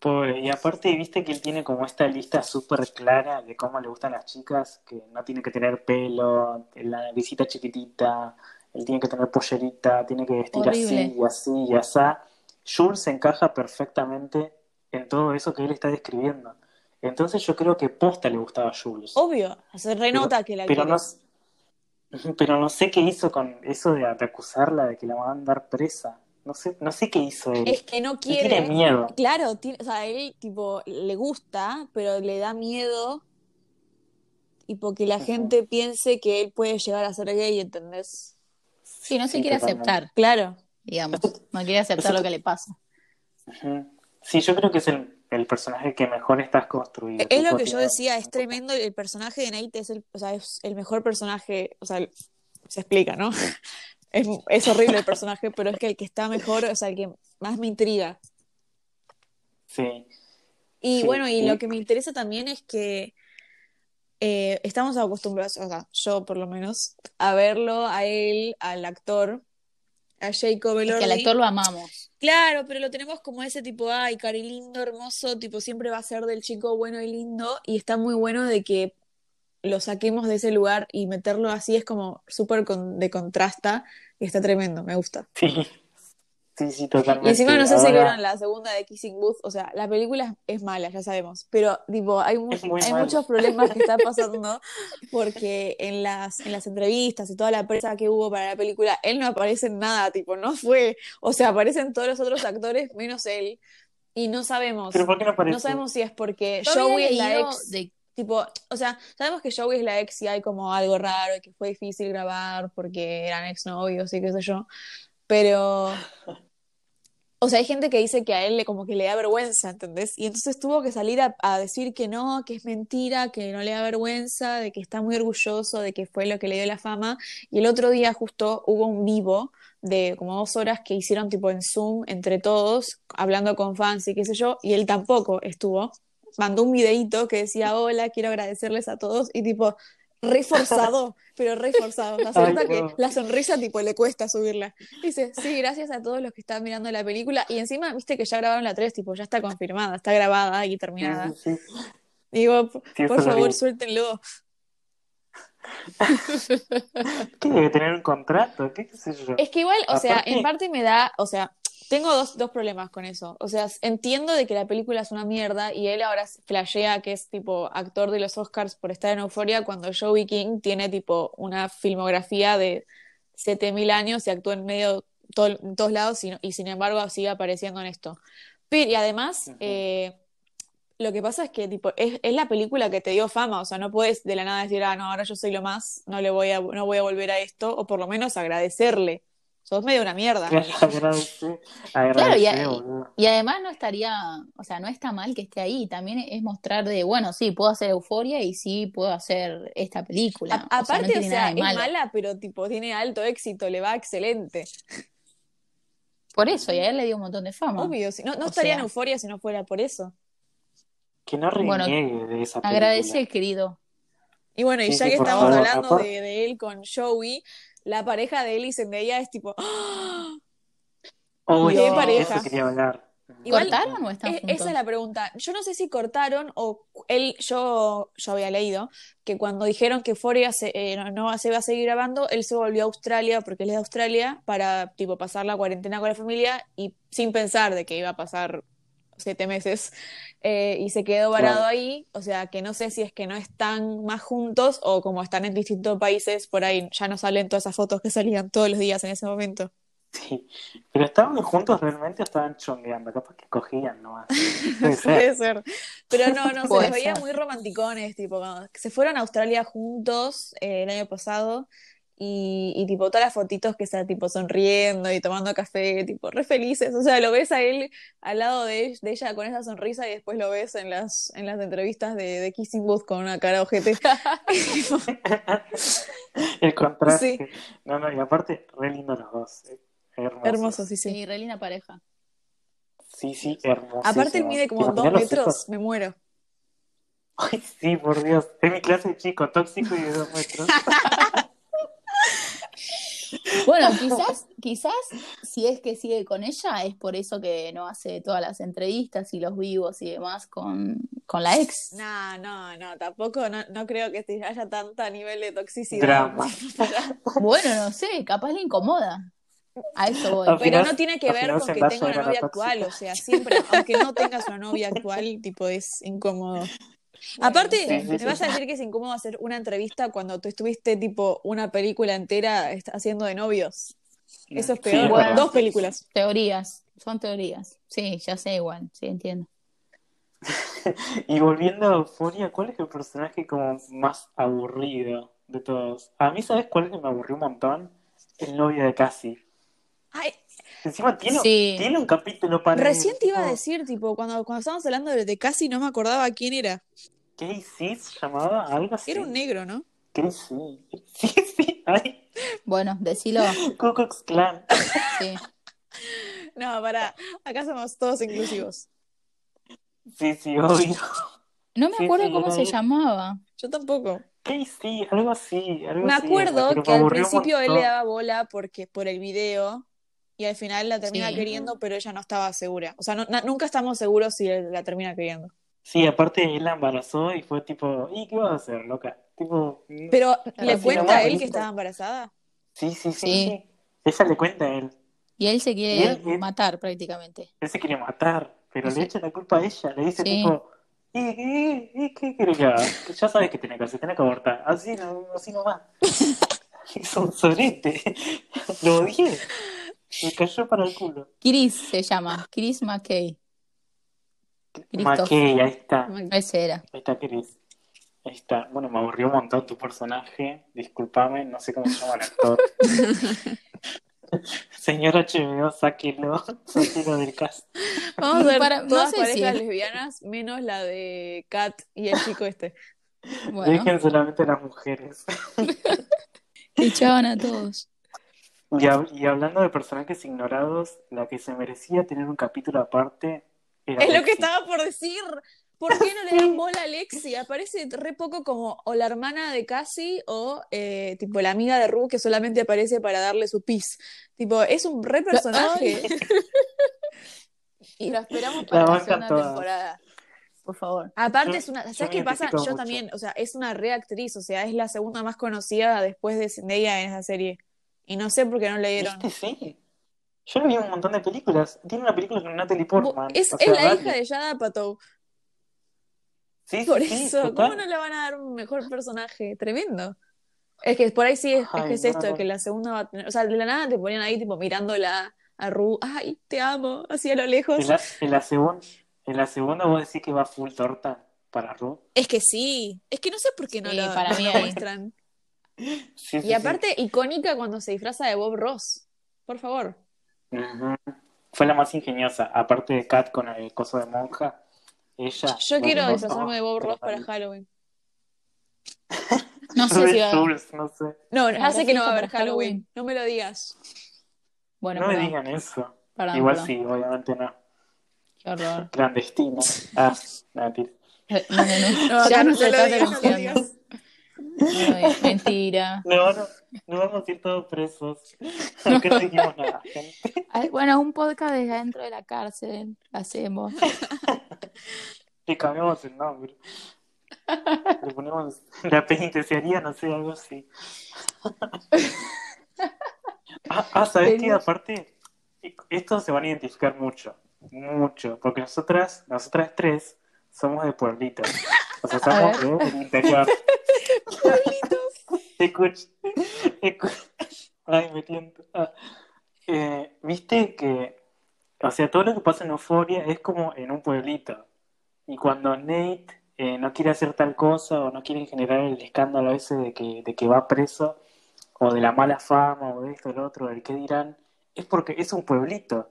Pobre. Y aparte, viste que él tiene como esta lista súper clara de cómo le gustan las chicas, que no tiene que tener pelo, la naricita chiquitita, él tiene que tener pollerita, tiene que vestir Horrible. así y así y así. Jules se encaja perfectamente en todo eso que él está describiendo. Entonces yo creo que posta le gustaba a Jules. Obvio, se renota que la Pero quiere. no, pero no sé qué hizo con eso de, de acusarla de que la van a andar presa. No sé, no sé qué hizo él. Es que no quiere. tiene miedo. Claro, tiene- o sea, él tipo le gusta, pero le da miedo y porque la gente piense que él puede llegar a ser gay, ¿entendés? Sí, no se Sí, quiere totalmente. aceptar, Claro. digamos. No quiere aceptar lo que le pasa. Sí, yo creo que es el, el personaje que mejor estás construido. Es lo que yo decía, es tremendo, el personaje de Nate es el, o sea, es el mejor personaje, o sea, se explica, ¿no? Es, es horrible el personaje, pero es que el que está mejor, o sea, el que más me intriga. Sí. Y Sí, bueno, y lo que me interesa también es que eh, estamos acostumbrados, o sea, yo por lo menos, a verlo a él, al actor, a Jacob Es que al Elordi. actor lo amamos. Claro, pero lo tenemos como ese tipo, ay, cari lindo, hermoso, tipo, siempre va a ser del chico bueno y lindo, y está muy bueno de que lo saquemos de ese lugar y meterlo así es como súper con- de contrasta, y está tremendo, me gusta. Sí. Sí, sí, Y totalmente. encima no sé si Ahora- vieron la segunda de Kissing Booth, o sea, la película es, mala, ya sabemos, pero tipo, hay, mu- hay muchos problemas que están pasando porque en las, en las entrevistas y toda la prensa que hubo para la película, él no aparece en nada, tipo, no fue, o sea, aparecen todos los otros actores menos él, y no sabemos, ¿Pero por qué no aparece? no sabemos si es porque Joey es la ex, de- tipo, o sea, sabemos que Joey es la ex y hay como algo raro y que fue difícil grabar porque eran exnovios y qué sé yo, pero... O sea, hay gente que dice que a él le como que le da vergüenza, ¿entendés? Y entonces tuvo que salir a, a decir que no, que es mentira, que no le da vergüenza, de que está muy orgulloso, de que fue lo que le dio la fama. Y el otro día justo hubo un vivo de como dos horas que hicieron tipo en Zoom entre todos, hablando con fans y qué sé yo, y él tampoco estuvo. Mandó un videíto que decía, hola, quiero agradecerles a todos, y tipo, reforzado, pero reforzado. O sea, nota que no. la sonrisa tipo le cuesta subirla. Dice, sí, gracias a todos los que están mirando la película. Y encima, viste que ya grabaron la 3, tipo, ya está confirmada, está grabada y terminada. sí, sí. Digo, Sí, por favor, suéltenlo. ¿Qué debe tener un contrato? ¿Qué, qué sé yo? Es que igual, o sea, en parte me da, o sea, tengo dos, dos problemas con eso. O sea, entiendo de que la película es una mierda y él ahora flashea que es tipo actor de los Oscars por estar en Euforia cuando Joey King tiene tipo una filmografía de 7000 años y actúa en medio todo- en todos lados y, y sin embargo sigue apareciendo en esto. Pero, y además, eh, lo que pasa es que tipo, es, es la película que te dio fama, o sea, no puedes de la nada decir, ah, no, ahora yo soy lo más, no le voy a, no voy a volver a esto, o por lo menos agradecerle. Sos medio una mierda. Claro, y, además no estaría, o sea, no está mal que esté ahí. También es mostrar de, bueno, sí, puedo hacer Euforia y sí puedo hacer esta película. A- O sea, no aparte, o sea, es malo. mala, pero tipo, tiene alto éxito, le va excelente. Por eso, y a él le dio un montón de fama. Obvio, si no, no estaría en euforia si no fuera por eso. Que no Bueno, de esa película. Agradece, querido. Y bueno, y Sí, ya sí, que estamos favor, hablando de, de él con Joey, la pareja de él y Zendaya es tipo, ¡ah! Uy, Qué pareja. eso quería hablar. Igual- ¿Cortaron o están juntos? Esa es la pregunta. Yo no sé si cortaron o él, yo, yo había leído que cuando dijeron que se, eh, no, no se iba a seguir grabando, él se volvió a Australia, porque él es de Australia, para tipo pasar la cuarentena con la familia y sin pensar de que iba a pasar siete meses eh, y se quedó varado Claro. ahí. O sea que no sé si es que no están más juntos o como están en distintos países, por ahí ya no salen todas esas fotos que salían todos los días en ese momento. Sí. Pero estaban juntos realmente o estaban chongueando, capaz que cogían nomás. Puede ser. Pero no, no, se les veía muy romanticones, tipo, cuando se fueron a Australia juntos eh, el año pasado y, y tipo todas las fotitos que están tipo sonriendo y tomando café, tipo re felices. O sea, lo ves a él al lado de, de ella con esa sonrisa y después lo ves en las, en las entrevistas de, de Kissing Booth con una cara ojete. El contraste. Sí. No, no, y aparte, re lindo los dos. eh, Hermosos. Hermoso, sí, sí. Sí, re linda pareja. Sí, sí, hermoso. Aparte él mide como dos metros, me muero. Ay, sí, por Dios. Es mi clase de chico, tóxico y de dos metros. Bueno, quizás, quizás si es que sigue con ella, es por eso que no hace todas las entrevistas y los vivos y demás con, con la ex. No, no, no, tampoco, no, no creo que haya tanta nivel de toxicidad. Drama. Bueno, no sé, capaz le incomoda. A eso voy. Al Pero final- no tiene que ver con que tenga una novia tóxica. actual, o sea, siempre, aunque no tengas una novia actual, tipo, es incómodo. Aparte, me vas a decir que es incómodo hacer una entrevista cuando tú estuviste, tipo, una película entera haciendo de novios. Eso es peor. Bueno. Dos películas. Teorías, son teorías. Sí, ya sé igual, sí, entiendo. Y volviendo a Euphoria, ¿cuál es el personaje como más aburrido de todos? A mí, ¿sabes cuál es que me aburrió un montón? El novio de Cassie. Ay, Encima tiene, Sí. tiene un capítulo para recién te iba a decir, tipo, cuando, cuando estábamos hablando de, de casi no me acordaba quién era. Casey se llamaba algo así. Era un negro, ¿no? Casey. Sí, sí. Ay, Bueno, decilo, Ku Klux Klan. sí. No, para, acá somos todos inclusivos. Sí, sí, obvio. No me Sí, acuerdo sí, cómo se llamaba. Yo tampoco. Casey, algo así. Algo Me acuerdo que al principio él le daba bola porque por el video y al final la termina Sí. queriendo, pero ella no estaba segura. O sea, no- na- nunca estamos seguros si él la termina queriendo. Sí, aparte él la embarazó y fue tipo, ¿y qué vas a hacer, loca? Tipo, Pero ¿le cuenta a él que estaba embarazada? sí, sí, sí, Sí. Ella le cuenta a él. Y él se quiere él- él- matar prácticamente. Él se quiere matar, pero Sí. le echa la culpa a ella. Le dice Sí. tipo, ¿y, y, y qué querés que haga? Ya sabes que tiene que hacer, tiene que abortar. Así, no, así nomás. es un sorete. Lo odié. Me cayó para el culo. Chris se llama, Chris McKay. Christoph. McKay, ahí está. Ese era. Ahí está, Chris. Ahí está. Bueno, me aburrió un montón tu personaje. Discúlpame, no sé cómo se llama el actor. Señor HBO, sáquelo. Sáquelo del cast. Vamos a ver Para- no todas sé parejas si- lesbianas, menos la de Kat y el chico este. Bueno, Dejen solamente a las mujeres. echaban a todos. Y, hab- y hablando de personajes ignorados, la que se merecía tener un capítulo aparte era Es lo que estaba por decir. ¿Por qué no le dan bola a Lexi? Aparece re poco como o la hermana de Cassie o eh, tipo la amiga de Ru que solamente aparece para darle su pis. Tipo, es un re personaje. Y lo esperamos La para la bancan segunda todas. temporada. Por favor. Aparte Yo- es una, ¿sabes qué pasa? Yo mucho. también, o sea, es una re actriz, o sea, es la segunda más conocida después de Zendaya en esa serie. Y no sé por qué no le dieron. ¿Viste? Sí. Yo lo vi en un montón de películas. Tiene una película con Natalie Portman. Es, O es la dale. hija de Yada Apatow. Sí, Por sí, eso, total. ¿cómo no le van a dar un mejor personaje? Tremendo. Es que por ahí sí es, es Ay, que es no, esto, no. que la segunda va a tener, o sea, de la nada te ponían ahí tipo mirándola a Ru, ay, te amo, así a lo lejos. En la, en la en la segunda vos decís que va full torta para Ru. Es que sí, es que no sé por qué no Sí, lo, para no mí lo muestran. Sí, sí, Y aparte, icónica cuando se disfraza de Bob Ross. Por favor. Fue la más ingeniosa. Aparte de Kat con el coso de monja. Ella. Yo quiero Ross, disfrazarme de Bob Ross para. Halloween. No sé si va. Jules, no sé. No, ya ¿Habrá sé que no va a haber Halloween. Halloween? No me lo digas. Bueno, no me digan eso. perdón, Igual perdón. sí, obviamente no. Qué horror. Clandestino. Ah, no, mentira. Eh, No, no, no. No, ya no no se lo digas, no. No. Mentira. No, no, no vamos a ir todos presos. Acá seguimos nada, gente. Ay, Bueno, un podcast desde adentro de la cárcel hacemos. Le cambiamos el nombre. Le ponemos la penitenciaría, no sé, algo así. Ah, ah, ¿sabes qué? Aparte, estos se van a identificar mucho, mucho, porque nosotras, nosotras tres, somos de pueblitos. O sea, somos del interior. Escucha, escucha. Ay, me tiento. Ah. Eh, Viste que, o sea, todo lo que pasa en Euforia es como en un pueblito. Y cuando Nate eh, no quiere hacer tal cosa o no quiere generar el escándalo ese de que, de que va preso, o de la mala fama, o de esto, del otro, del qué dirán, es porque es un pueblito.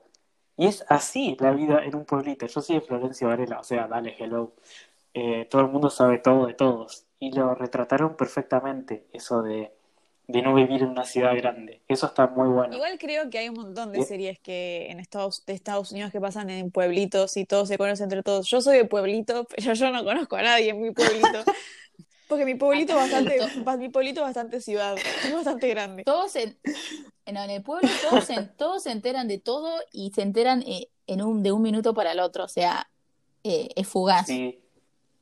Y es así la vida en un pueblito. Yo soy de Florencia Varela, o sea, dale, hello. Eh, todo el mundo sabe todo de todos. Y lo retrataron perfectamente, eso de, de no vivir en una ciudad grande. Eso está muy bueno. Igual creo que hay un montón de ¿Sí? series que en Estados, de Estados Unidos que pasan en pueblitos y todos se conocen entre todos. Yo soy de pueblito, pero yo no conozco a nadie en mi pueblito. Porque mi pueblito es bastante, ba- mi pueblito es bastante ciudad, es bastante grande. Todos en, en, en el pueblo, todos se, todos se enteran de todo y se enteran eh, en un, de un minuto para el otro. O sea, eh, es fugaz. Sí.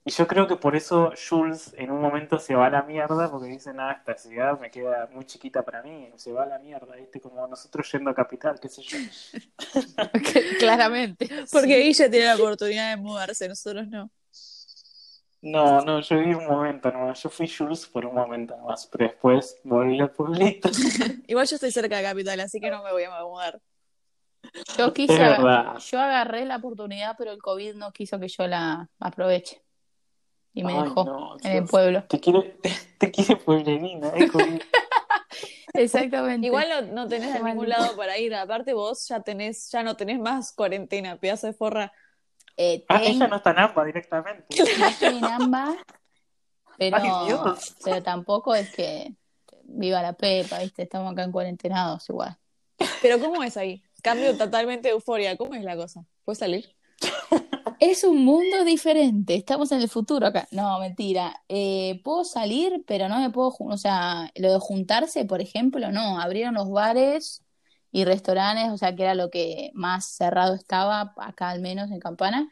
Y yo creo que por eso Jules en un momento se va a la mierda porque dice, nada, esta ciudad me queda muy chiquita para mí, se va a la mierda, ¿viste? Como nosotros yendo a Capital, qué sé yo. Claramente. Porque ella tiene la oportunidad de mudarse, nosotros no. No, no, yo viví un momento nomás, yo fui Jules por un momento nomás, pero después volví al pueblito. Igual yo estoy cerca de Capital, así que no me voy a mudar. Yo quise, Es verdad. yo agarré la oportunidad, pero el COVID no quiso que yo la aproveche. Y me Ay, dejó no, en el pueblo. Te quiere, te quiere pueblerina, ¿eh? Como- Exactamente. Igual no, no tenés a ningún lado para ir. Aparte vos ya tenés, ya no tenés más cuarentena, pedazo de forra. Eh, Ah, ten- ella no está en AMPA directamente. Yo estoy en ambas, pero, Ay, pero tampoco es que viva la pepa, ¿viste? Estamos acá en cuarentenados igual. Pero ¿cómo es ahí? Cambio totalmente de euforia. ¿Cómo es la cosa? ¿Puedes salir? Es un mundo diferente, estamos en el futuro acá. No, mentira. Eh, puedo salir, pero no me puedo, o sea, lo de juntarse, por ejemplo, no. Abrieron los bares y restaurantes, o sea, que era lo que más cerrado estaba, acá al menos en Campana.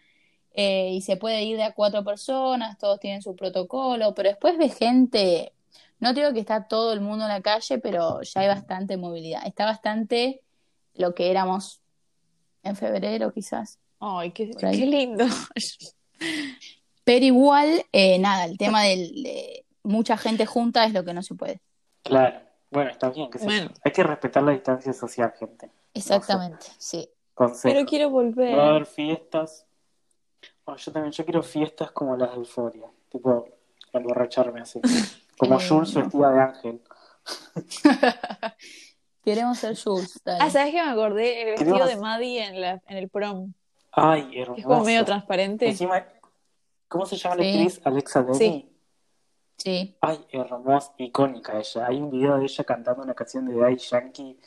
Eh, y se puede ir de a cuatro personas, todos tienen su protocolo, pero después ves gente, no digo que está todo el mundo en la calle, pero ya hay bastante movilidad. Está bastante lo que éramos en febrero, quizás. Ay, qué, lindo. Pero igual, eh, nada, el tema del- de mucha gente junta es lo que no se puede. Claro. Bueno, está bien, yo. Bueno. Hay que respetar la distancia social, gente. Exactamente, sí. Consejo. Pero quiero No va a volver. haber fiestas. Bueno, yo también, yo quiero fiestas como las de Euforia. Tipo, emborracharme así. Como Jules vestida de ángel. Queremos ser Jules, dale. Ah, ¿sabes qué me acordé? El vestido Queremos- de Maddie en, la, en el prom. Ay, hermoso. Es como medio transparente. Encima, ¿cómo se llama la Sí. actriz? Alexa Demi. Sí. Sí, Ay, hermosa, icónica ella. Hay un video de ella cantando una canción de Daddy Yankee.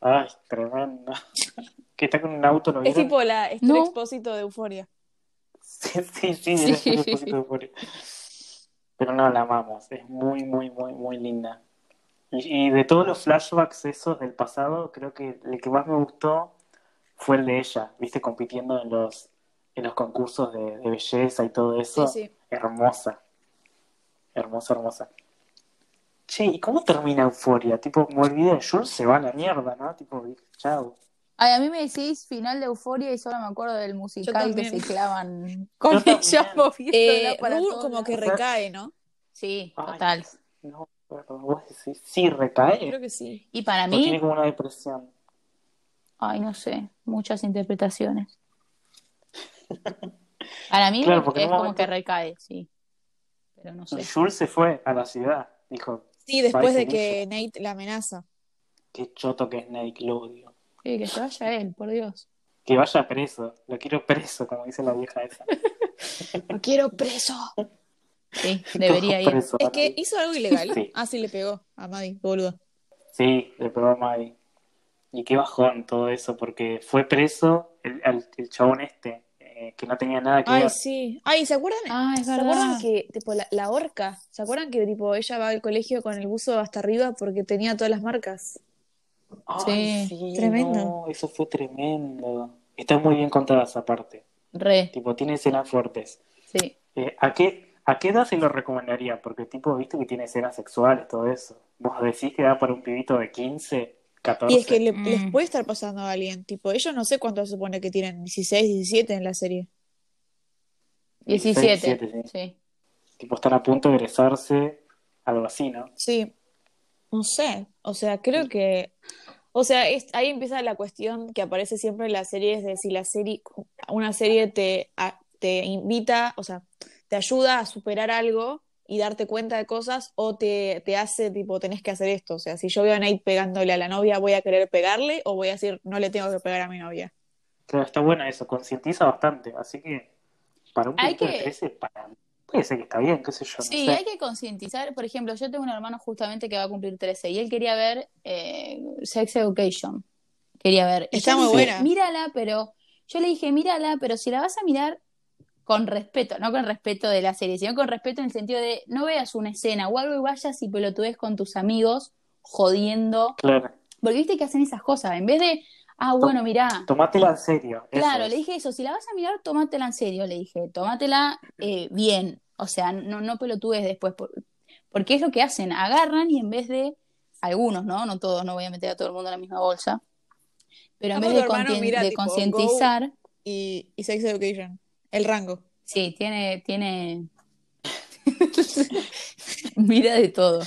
Ay, tremendo. que está con un auto, ¿lo Es tipo la Esther No. Expósito de Euforia. Sí, sí, sí, Sí. era un poquito de euforia. Pero no, la amamos. Es muy, muy, muy, muy linda. Y, y de todos los flashbacks esos del pasado, creo que el que más me gustó fue el de ella, viste, compitiendo en los, en los concursos de, de belleza y todo eso. Sí, sí. Hermosa. Hermosa, hermosa. Che, ¿y cómo termina Euforia? Tipo, me olvidé, Jules se va a la mierda, ¿no? Tipo, chao. Ay, a mí me decís final de Euforia y solo me acuerdo del musical que se clavan con Yo ella también. moviéndola Eh, para Ru todos como que recae, ¿no? Sí, Ay, total. No, pero vos decís, sí, recae. Creo que sí. Y para O tiene mí, como una depresión. Ay, no sé, muchas interpretaciones. Para mí Claro, es como momento- que recae, sí. Pero no sé. Jules se fue a la ciudad. Dijo, Sí, después de que Nate la amenaza. qué choto que es Snake, lo odio. Sí, que se vaya él, por Dios. Que vaya preso. Lo quiero preso, como dice la vieja esa. Lo quiero preso. Sí, debería ir. Preso, Es que hizo algo ilegal. Sí. Ah, sí, le pegó a Maddie, boludo. Sí, le pegó a Maddie. Y qué bajón todo eso, porque fue preso el, el, el chabón este, eh, que no tenía nada que Ay, ver. sí. Ay, ¿se acuerdan? Ah, es ¿Se verdad. acuerdan que, tipo, la, la horca? ¿Se acuerdan que, tipo, ella va al colegio con el buzo hasta arriba porque tenía todas las marcas? Ay, Sí, sí, tremendo. no, eso fue tremendo. Está muy bien contada esa parte. Re, Tipo, tiene escenas fuertes. sí. Eh, ¿a qué, ¿A qué edad se lo recomendaría? Porque, tipo, viste que tiene escenas sexuales, todo eso. ¿Vos decís que da para un pibito de 15, 14? Y es que le- Mm. les puede estar pasando a alguien. Tipo, ellos no sé cuánto se supone que tienen, 16, 17 en la serie. 17. 17, Sí. Tipo, están a punto de egresarse, algo así, ¿no? Sí, no sé, o sea, creo que, o sea, es- ahí empieza la cuestión que aparece siempre en las series de si la serie, una serie te, a- te invita, o sea, te ayuda a superar algo y darte cuenta de cosas o te, te hace tipo, tenés que hacer esto, o sea, si yo veo a Nate pegándole a la novia, ¿voy a querer pegarle o voy a decir, no le tengo que pegar a mi novia? Claro, está buena eso, concientiza bastante. Así que, para un Hay pibito de que- 13, para puede ser que está bien, qué sé yo. no Sí, sé. hay que concientizar. Por ejemplo, yo tengo un hermano justamente que va a cumplir 13 y él quería ver eh, Sex Education. Quería ver. Está muy buena. Mírala, pero yo le dije, mírala, pero si la vas a mirar con respeto, no con respeto de la serie, sino con respeto en el sentido de no veas una escena o algo y vayas y pelotudes con tus amigos jodiendo. Claro. Porque viste que hacen esas cosas. En vez de, ah, bueno, mirá, Tomátela en serio. Claro, es. le dije eso, si la vas a mirar, tómatela en serio, le dije, tómatela eh, bien, o sea, no, no pelotudes después, por- porque es lo que hacen, agarran y en vez de, algunos, ¿no? No todos, no voy a meter a todo el mundo en la misma bolsa, pero en vez de, concientizar, Y, y Sex Education. El rango. sí, tiene, tiene, mira de todo.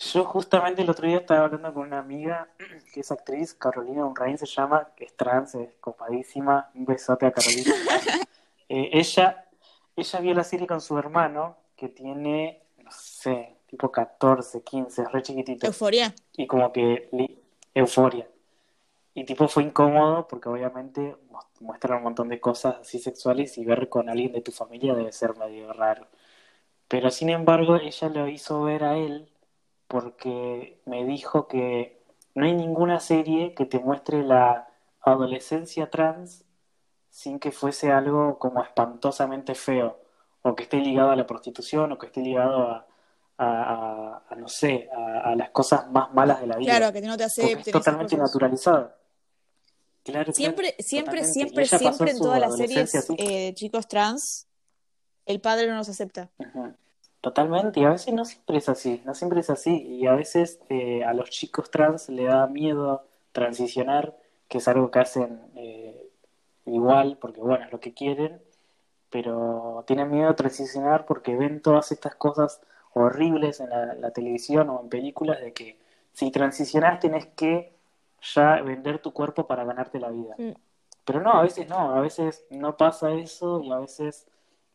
Yo justamente el otro día estaba hablando con una amiga que es actriz, Carolina Unrain se llama, que es trans, es copadísima, un besote a Carolina. Eh, ella, ella vio la serie con su hermano, que tiene, no sé, tipo 14, 15, es re chiquitito. Euforia. Y como que li- euforia. Y tipo fue incómodo porque obviamente mu- muestran un montón de cosas así sexuales y ver con alguien de tu familia debe ser medio raro. Pero sin embargo ella lo hizo ver a él porque me dijo que no hay ninguna serie que te muestre la adolescencia trans sin que fuese algo como espantosamente feo o que esté ligado a la prostitución o que esté ligado a, a- a- a, no sé, a, a las cosas más malas de la vida. Claro, que no te Porque acepten. es esas totalmente naturalizado. Claro, Siempre, claro, siempre, siempre, siempre en todas las series eh, de chicos trans, el padre no los acepta. Totalmente, y a veces no siempre es así, no siempre es así, y a veces eh, a los chicos trans le da miedo transicionar, que es algo que hacen eh, igual, porque bueno, es lo que quieren, pero tienen miedo a transicionar porque ven todas estas cosas horribles en la, la televisión o en películas de que si transicionas tenés que ya vender tu cuerpo para ganarte la vida. Mm. Pero no, a veces no, a veces no pasa eso y a veces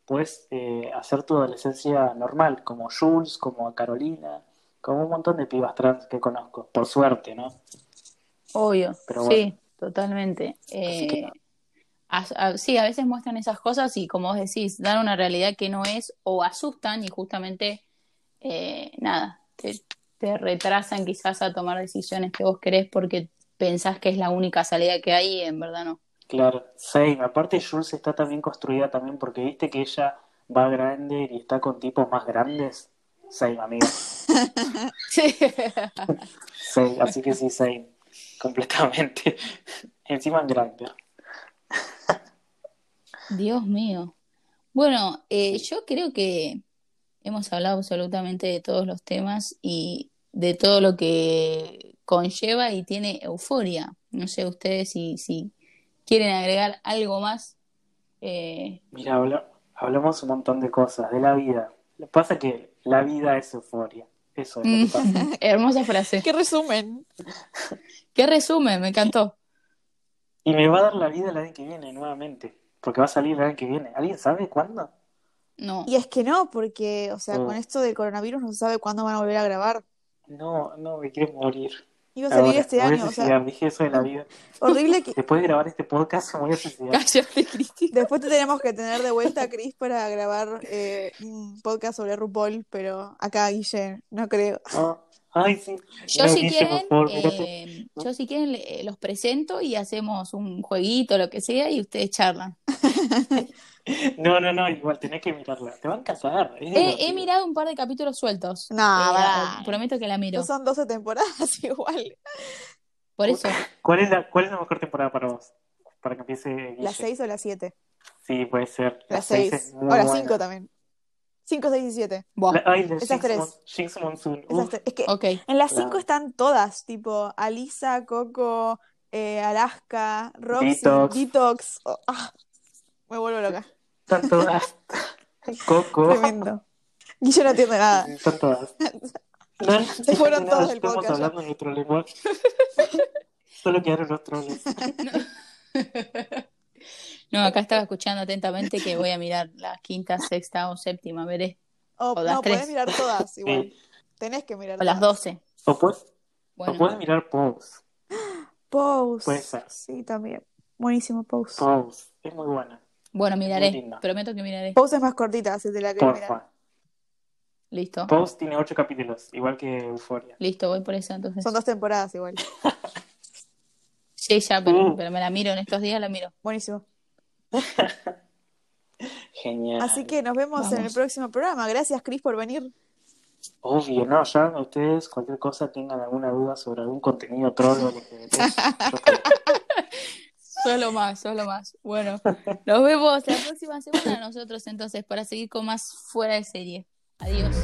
puedes eh, hacer tu adolescencia normal, como Jules, como Carolina, como un montón de pibas trans que conozco, por suerte, ¿no? Obvio, Pero sí, totalmente. Que Eh, a- a- sí, a veces muestran esas cosas y como vos decís, dan una realidad que no es o asustan y justamente, eh, nada, te, te retrasan quizás a tomar decisiones que vos querés porque pensás que es la única salida que hay y en verdad no. Claro, same. Aparte Jules está también construida también porque viste que ella va grande y está con tipos más grandes. Same, amiga. Sí. Same, así que sí, same. Completamente. Encima en grande. Dios mío. Bueno, eh, yo creo que hemos hablado absolutamente de todos los temas y de todo lo que conlleva y tiene euforia. No sé ustedes si, si quieren agregar algo más. Eh, Mira, habla- hablamos un montón de cosas, de la vida. Lo que pasa es que la vida es euforia. Eso es lo que pasa. hermosa frase. ¿Qué resumen? Qué resumen, me encantó. Y me va a dar la vida el año que viene nuevamente. Porque va a salir el año que viene. ¿Alguien sabe cuándo? No. Y es que no, porque, o sea, con esto del coronavirus no se sabe cuándo van a volver a grabar. No, no, me quiero morir. Iba a salir Ahora, este me voy a año, o sea, suicidar, dije eso de la vida. horrible que Después de grabar este podcast me voy a suicidar. Cállate, Cristina. después te tenemos que tener de vuelta a Chris para grabar eh, un podcast sobre RuPaul, pero acá Guille, no creo. Ah, ay, sí. Yo No, si Guille, quieren, favor, eh, yo si quieren los presento y hacemos un jueguito, lo que sea, y ustedes charlan. No, no, no, igual tenés que mirarla. Te van a casar. He, he mirado un par de capítulos sueltos. No, Eh, pará. prometo que la miro. No son 12 temporadas igual. Por eso. ¿Cuál es la, cuál es la mejor temporada para vos? Para que empiece Guille. ¿Las 6 o las 7? Sí, puede ser. Las seis 6. es muy O las buena. 5 también. 5, 6 y 7. Buah, La- ay, la Esas tres. Mon- Jinx Monsoon. Esas tres. Es que ok. en las 5 Claro. están todas, tipo Alisa, Coco, eh, Alaska, Roxy, Detox. Detox. Oh, ah, me vuelvo loca. Están todas. Coco. Tremendo. Guille no entiende nada. Están todas. No, no Se fueron todos del estamos podcast ya. hablando en nuestro lenguaje. Solo quedaron los troles. No, acá estaba escuchando atentamente que voy a mirar la quinta, sexta o séptima, veré. Oh, O las no, tres. podés mirar todas igual. Sí. Tenés que mirar O las doce. O puedes, Bueno, puedes mirar Pose. Pose. Puede ser. Sí, también. Buenísimo Pose. Pose. Es muy buena. Bueno, miraré. Prometo que miraré. Pose es más cortita, así te la que mirar. Porfa. Listo. Pose tiene ocho capítulos, igual que Euforia. Listo, voy por esa entonces. Son dos temporadas igual. Sí, ya, pero, Uh. pero me la miro en estos días, la miro. Buenísimo. Genial. Así que nos vemos en el próximo programa. Gracias, Cris, por venir. Obvio, no, ya ustedes, cualquier cosa, tengan alguna duda sobre algún contenido troll o lo que. Solo más, solo más. Bueno, nos vemos la próxima semana nosotros entonces para seguir con más fuera de serie. Adiós.